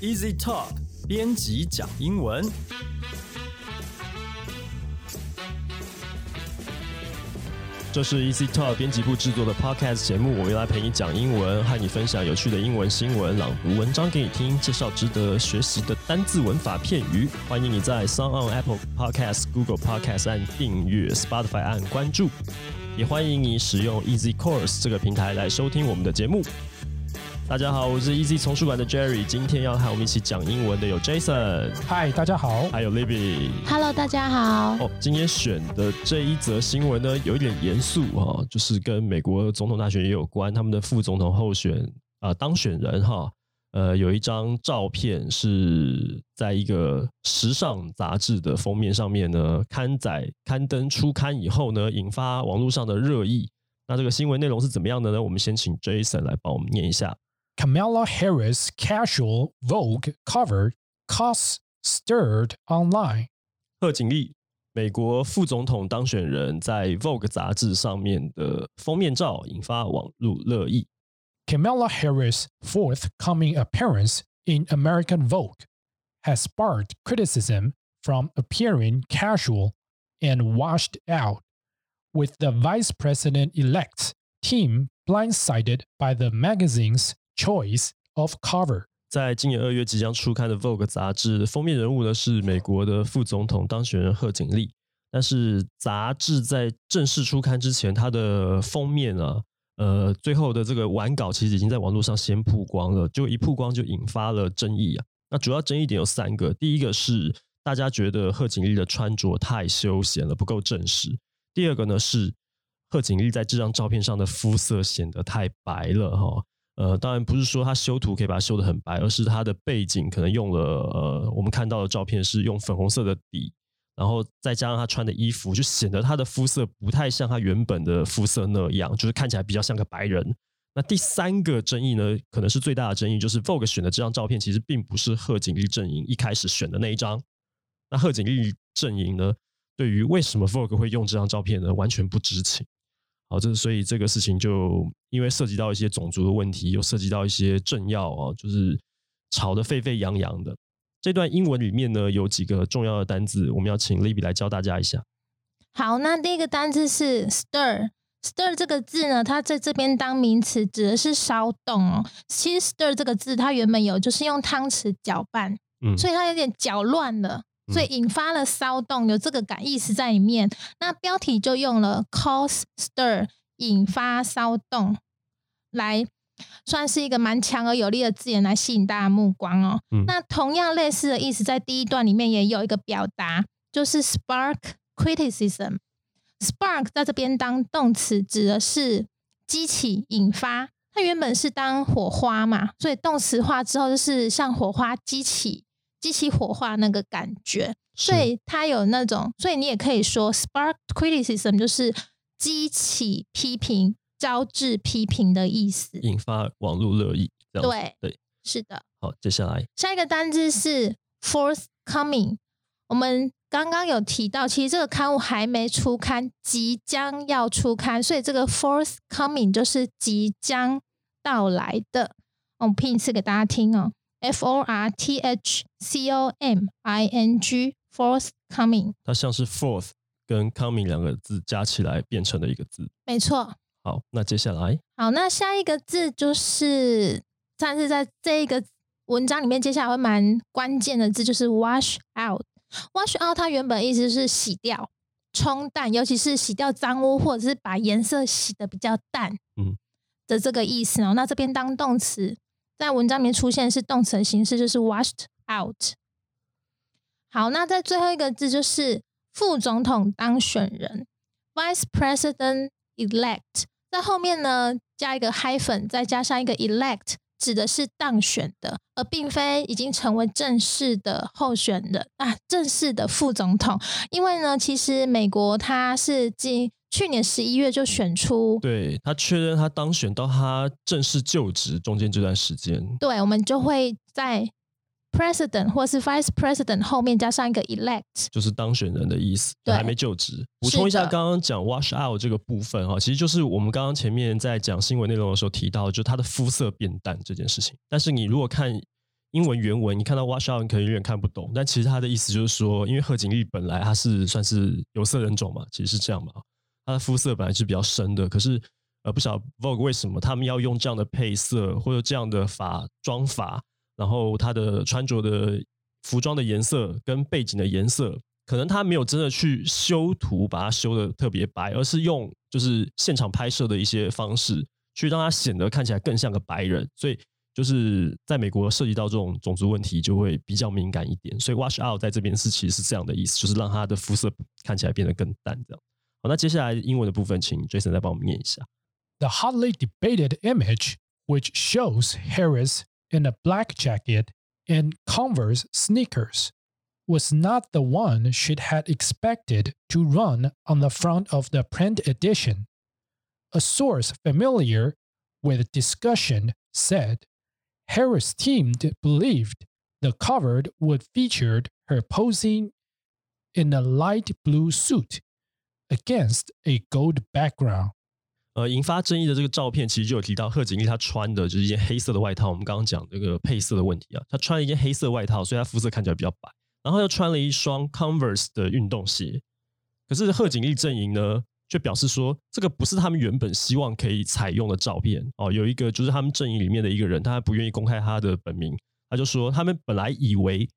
Easy Talk 编辑讲英文。这是 Easy Talk 编辑部制作的 Podcast 节目，我们来陪你讲英文，和你分享有趣的英文新闻，朗读文章给你听，介绍值得学习的单字、文法、片语。欢迎你在 s o n g on Apple Podcast、Google Podcast 按订阅，Spotify 按关注，也欢迎你使用 Easy Course 这个平台来收听我们的节目。大家好，我是 Easy 丛书馆的 Jerry，今天要和我们一起讲英文的有 Jason，嗨，大家好。还有 Libby。Hello，大家好。哦，今天选的这一则新闻呢，有一点严肃哈，就是跟美国总统大选也有关。他们的副总统候选啊、呃当选人哈，呃，有一张照片是在一个时尚杂志的封面上面呢刊载刊登出刊以后呢，引发网络上的热议。那这个新闻内容是怎么样的呢？我们先请 Jason 来帮我们念一下。Kamala Harris casual Vogue cover costs stirred online. 贺锦丽，美国副总统当选人，在 Vogue 杂志上面的封面照引发网络热议。 Kamala Harris' forthcoming appearance in American Vogue has sparked criticism from appearing casual and washed out, with the vice president elect's team blindsided by the magazine's choice of cover. 在今年二月即将出刊的 Vogue 杂志封面人物呢是美国的副总统当选人贺锦丽，但是杂志在正式出刊之前，它的封面啊，呃，最后的这个完稿其实已经在网络上先曝光了，就一曝光就引发了争议啊。那主要争议点有三个，第一个是大家觉得贺锦丽的穿着太休闲了，不够正式；第二个呢是贺锦丽在这张照片上的肤色显得太白了哈。呃，当然不是说他修图可以把它修得很白，而是他的背景可能用了呃，我们看到的照片是用粉红色的底，然后再加上他穿的衣服，就显得他的肤色不太像他原本的肤色那样，就是看起来比较像个白人。那第三个争议呢，可能是最大的争议，就是 Vogue 选的这张照片其实并不是贺锦丽阵营一开始选的那一张。那贺锦丽阵营呢，对于为什么 Vogue 会用这张照片呢，完全不知情。好，这所以这个事情就因为涉及到一些种族的问题，又涉及到一些政要啊，就是吵得沸沸扬扬的。这段英文里面呢，有几个重要的单字，我们要请 Libby 来教大家一下。好，那第一个单字是 stir。stir 这个字呢，它在这边当名词，指的是烧动哦。其实 stir 这个字，它原本有就是用汤匙搅拌，嗯，所以它有点搅乱了，所以引发了骚动，有这个感意思在里面。那标题就用了 cause stir，引发骚动，来算是一个蛮强而有力的字眼来吸引大家目光哦。嗯那同样类似的意思，在第一段里面也有一个表达，就是 spark criticism。spark 在这边当动词，指的是激起、引发。它原本是当火花嘛，所以动词化之后就是像火花激起、激起火花那个感觉，所以它有那种，所以你也可以说 spark criticism 就是激起批评、招致批评的意思。引发网络热议。对对，是的。好，接下来下一个单字是 forthcoming。我们刚刚有提到，其实这个刊物还没出刊，即将要出刊，所以这个 forthcoming 就是即将到来的。我们拼一次给大家听哦，f o r t h c o m i n g forthcoming，它像是 fourth 跟 coming 两个字加起来变成的一个字。没错。好，那接下来好，那下一个字就是，但是在这一个文章里面，接下来会蛮关键的字就是 wash out。wash out 它原本意思是洗掉、冲淡，尤其是洗掉脏污，或者是把颜色洗的比较淡，嗯的这个意思哦。那这边当动词，在文章里面出现是动词的形式，就是 washed out。好，那在最后一个字就是副总统当选人 （Vice President Elect）。在后面呢加一个 hyphen，再加上一个 elect，指的是当选的，而并非已经成为正式的候选人啊，正式的副总统。因为呢，其实美国它是今去年十一月就选出，对他确认他当选到他正式就职中间这段时间，对，我们就会在 president 或是 vice president 后面加上一个 elect。就是当选人的意思，对还没就职。补充一下，刚刚讲 wash out 这个部分哈，其实就是我们刚刚前面在讲新闻内容的时候提到，就他的肤色变淡这件事情。但是你如果看英文原文你看到 wash out，你可能有点看不懂，但其实他的意思就是说，因为贺锦丽本来他是算是有色人种嘛，其实是这样嘛，他的肤色本来是比较深的，可是呃，不晓得 Vogue 为什么他们要用这样的配色或者这样的发妆法，然后他的穿着的服装的颜色跟背景的颜色，可能他没有真的去修图把它修的特别白，而是用就是现场拍摄的一些方式去让它显得看起来更像个白人，所以。就是在美国涉及到这种种族问题，就会比较敏感一点。所以 wash out 在这边是其实是这样的意思，就是让他的肤色看起来变得更淡。这样好，那接下来英文的部分，请 Jason 再帮我们念一下。The hotly debated image, which shows Harris in a black jacket and Converse sneakers, was not the one she'd had expected to run on the front of the print edition. A source familiar with discussion said Harris' team believed the cover would feature her posing in a light blue suit against a gold background. 呃，引发争议的这个照片，其实就有提到贺锦丽她穿的就是一件黑色的外套。我们刚刚讲这个配色的问题啊，她穿了一件黑色外套，所以她肤色看起来比较白。然后又穿了一双 Converse 的运动鞋。可是贺锦丽阵营呢，却表示说，这个不是他们原本希望可以采用的照片哦。有一个就是他们阵营里面的一个人，他不愿意公开他的本名，他就说他们本来以为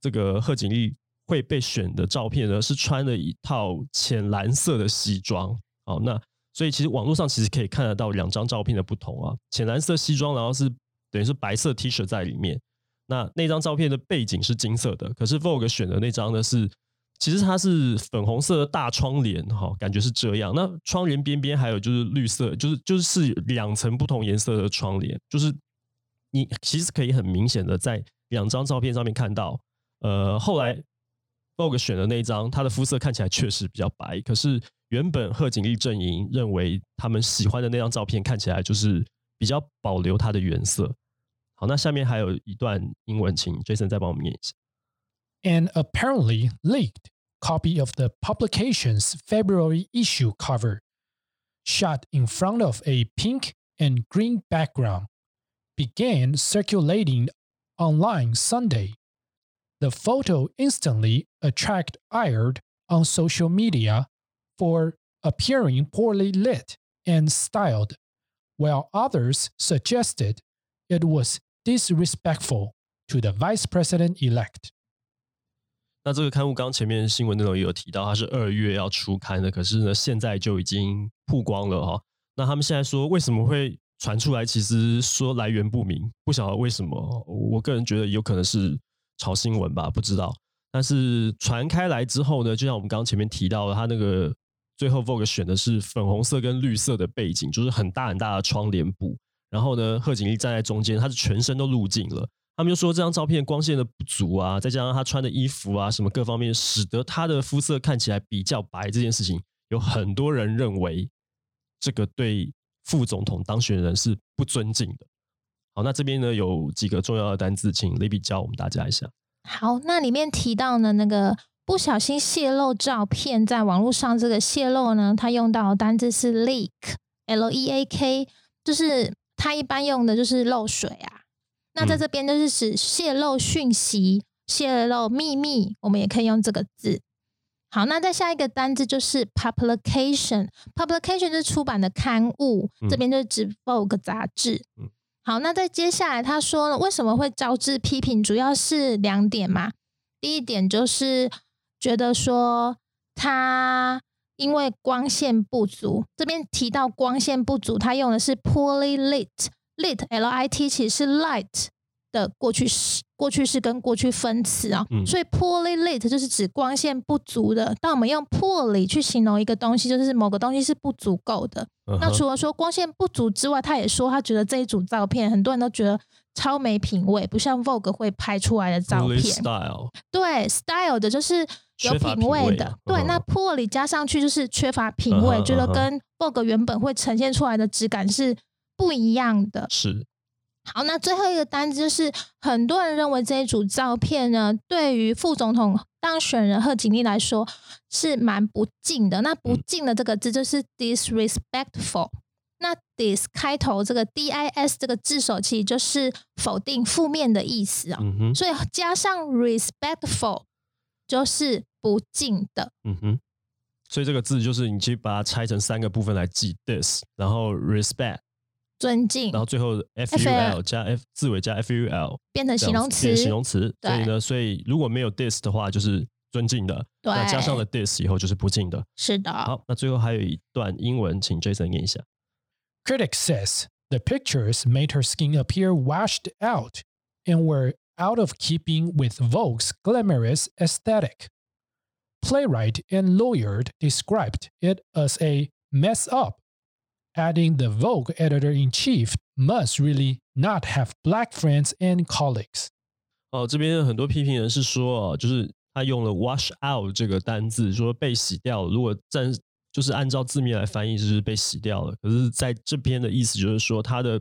这个贺锦丽会被选的照片呢，是穿了一套浅蓝色的西装。哦，那所以其实网络上其实可以看得到两张照片的不同啊，浅蓝色西装，然后是等于是白色 T 恤在里面。那那张照片的背景是金色的，可是 Vogue 选的那张呢是。其实它是粉红色的大窗帘，哈，感觉是这样。那窗帘边边还有就是绿色，就是就是是两层不同颜色的窗帘，就是你其实可以很明显的在两张照片上面看到。呃，后来 Vogue 选的那张，他的肤色看起来确实比较白，可是原本贺锦丽阵营认为他们喜欢的那张照片看起来就是比较保留它的原色。好，那下面还有一段英文，请 Jason 再帮我们念一下。An apparently leaked copy of the publication's February issue cover, shot in front of a pink and green background, began circulating online Sunday. The photo instantly attracted ire on social media for appearing poorly lit and styled, while others suggested it was disrespectful to the vice president elect. 那这个刊物刚前面新闻内容也有提到，它是二月要出刊的，可是呢，现在就已经曝光了哈。那他们现在说为什么会传出来？其实说来源不明，不晓得为什么。我个人觉得有可能是 炒新闻吧，不知道。但是传开来之后呢，就像我们刚刚前面提到的，他那个最后 Vogue 选的是粉红色跟绿色的背景，就是很大很大的窗帘布。然后呢，贺锦丽站在中间，她是全身都入镜了。他们就说这张照片光线的不足啊，再加上他穿的衣服啊，什么各方面，使得他的肤色看起来比较白。这件事情有很多人认为这个对副总统当选人是不尊敬的。好，那这边呢有几个重要的单字，请 Libby 教我们大家一下。好，那里面提到呢，那个不小心泄露照片在网络上，这个泄露呢，它用到的单字是 leak，L E A K，就是它一般用的就是漏水啊。那在这边就是指泄露讯息、泄露秘密，我们也可以用这个字。好，那再下一个单字就是 publication，publication 是出版的刊物，这边就是指 Vogue 杂志。好，那在接下来他说了，为什么会招致批评？主要是两点嘛。第一点就是觉得说他因为光线不足，这边提到光线不足，他用的是 poorly lit。lit l i t 其实是 light 的过去式，过去式跟过去分词啊，所以 poorly lit 就是指光线不足的。当我们用 poorly 去形容一个东西，就是某个东西是不足够的。那除了说光线不足之外，他也说他觉得这一组照片很多人都觉得超没品味，不像 Vogue 会拍出来的照片。Style. 对，style 的就是有品味的。对，那 poorly 加上去就是缺乏品味，觉得跟 Vogue 原本会呈现出来的质感是。不一样的是，好，那最后一个单子就是很多人认为这一组照片呢，对于副总统当选人贺锦丽来说是蛮不敬的。那不敬的这个字就是 disrespectful，那 dis 开头这个 dis 这个字首其实就是否定负面的意思啊、所以加上 respectful 就是不敬的。嗯哼。所以这个字就是你去把它拆成三个部分来记，this，然后 respect，尊敬然后最后 f u l 加 f 字尾加 f u l，变成这样形容词，子变形容词。对所以呢，所以如果没有 this 的话，就是尊敬的；对那加上了 this 以后，就是不敬的。是的。好，那最后还有一段英文，请 Jason 念一下。 Critics says the pictures made her skin appear washed out and were out of keeping with Vogue's glamorous aesthetic. Playwright and lawyer described it as a mess up, adding the Vogue editor in chief must really not have black friends and colleagues. 哦，这边很多批评人是说，哦，就是他用了 wash out 这个单字，说被洗掉了。如果站就是按照字面来翻译，就是被洗掉了。可是在这边的意思就是说，他的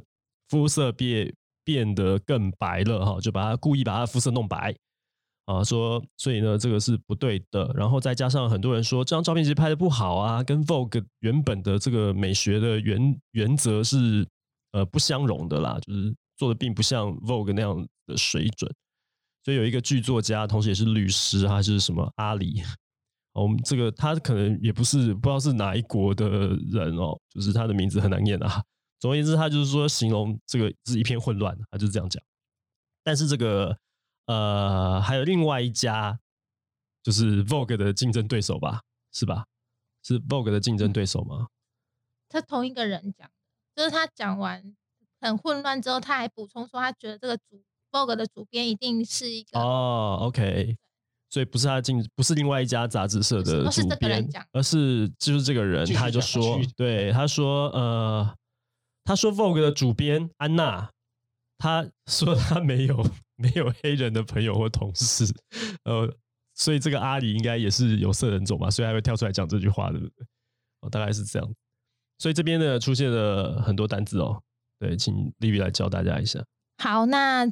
肤色变变得更白了哈，就把他故意把他的肤色弄白啊，说所以呢，这个是不对的。然后再加上很多人说这张照片其实拍的不好啊，跟 Vogue 原本的这个美学的原原则是呃不相容的啦，就是做的并不像 Vogue 那样的水准。所以有一个剧作家，同时也是律师，他是什么阿里？我们这个他可能也不是不知道是哪一国的人哦，就是他的名字很难念啊。总而言之，他就是说形容这个是一片混乱，他就是这样讲。但是这个呃，还有另外一家就是 Vogue 的竞争对手吧，是吧？是 Vogue 的竞争对手吗？他同一个人讲，就是他讲完很混乱之后，他还补充说，他觉得这个主 Vogue 的主编一定是一个哦，OK，所以不是他进，不是另外一家杂志社的不是主编这个人讲，而是就是这个人，他就说，对，他说，呃，他说 Vogue 的主编安娜，他说他没有 没有黑人的朋友或同事，呃，所以这个阿里应该也是有色人种吧，所以他会跳出来讲这句话，对不对？哦，大概是这样。所以这边呢出现了很多单字哦，对，请丽丽来教大家一下。好，那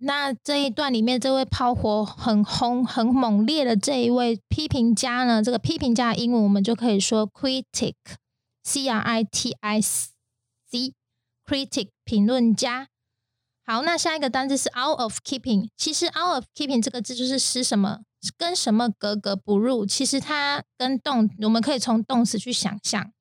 那这一段里面，这位炮火很轰、很猛烈的这一位批评家呢，这个批评家的英文我们就可以说 critic，c r i t i c，critic 评论家。好，那下一个单字是 out of keeping。其实 out of keeping 这个字就是使什么跟什么格格不入。其实它跟动，我们可以从动词去想象。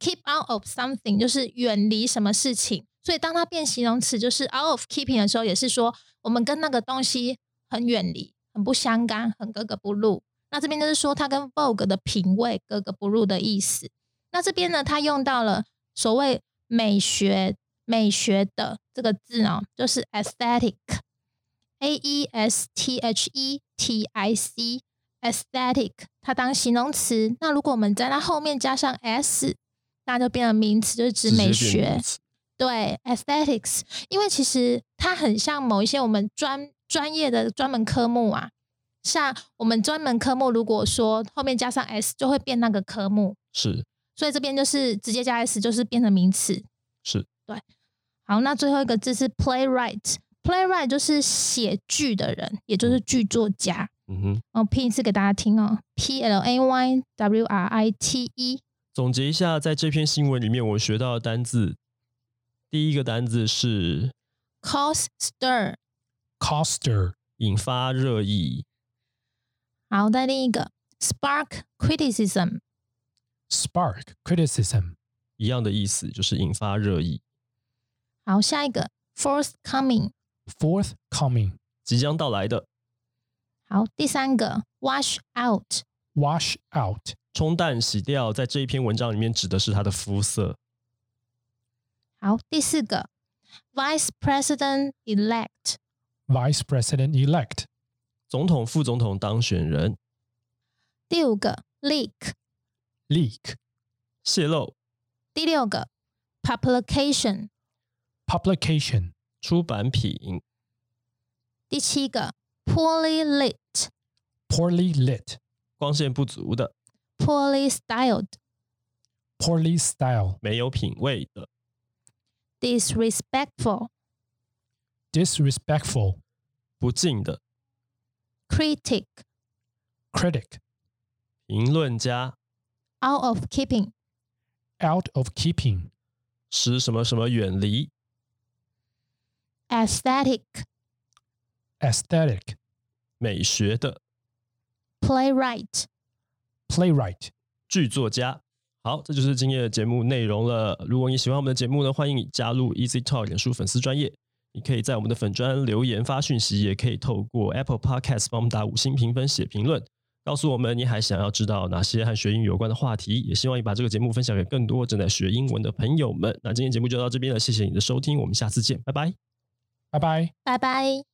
keep out of something 就是远离什么事情，所以当它变形容词就是 out of keeping 的时候，也是说我们跟那个东西很远离、很不相干、很格格不入。那这边就是说它跟 Vogue 的品味格格不入的意思。那这边呢，它用到了所谓美学、美学的这个字呢，就是 aesthetic，a e s t h e t i c，aesthetic，它当形容词。那如果我们在它后面加上 s，那就变成名词，就是指美学对，aesthetics，因为其实它很像某一些我们专专业的专门科目啊，像我们专门科目，如果说后面加上 s，就会变那个科目，是。所以这边就是直接加 s，就是变成名词。是好，那最后一个字是 playwright，playwright 就是写剧的人，也就是剧作家。嗯哼。我，拼一次给大家听哦，p l a y w r i t e，总结一下，在这篇新闻里面我学到的单字，第一个单字是 cause stir。Coster, 引发热议，好，再另一个 spark criticism。spark criticism, 一样的意思，就是引发热议，好，下一个 forthcoming。 forthcoming, 即将到来的，好，第三个 wash out。 wash out, 冲淡、洗掉，在这一篇文章里面指的是他的肤色。好，第四个 vice president elect。 vice president elect, 总统、副总统当选人第五个 leak。 leak, 泄露、第六个 publication。 Publication, 出版品、第七个 poorly lit。poorly lit, 光线不足的、poorly styled。poorly styled 没有品味的、disrespectful。disrespectful, 不敬的、critic。critic, 评论家、out of keeping。out of keeping, 使什么什么远离。Aesthetic aesthetic, 美学的 playwright playwright. 剧作家。好，这就是今天的节目内容了。如果你喜欢我们的节目呢，欢迎你加入 Easy Talk 脸书粉丝专业。你可以在我们的粉专留言发讯息，也可以透过 Apple Podcast 帮我们打五星评分、写评论，告诉我们你还想要知道哪些和学英语有关的话题。也希望你把这个节目分享给更多正在学英文的朋友们。那今天节目就到这边了，谢谢你的收听，我们下次见，拜拜。拜拜。拜拜。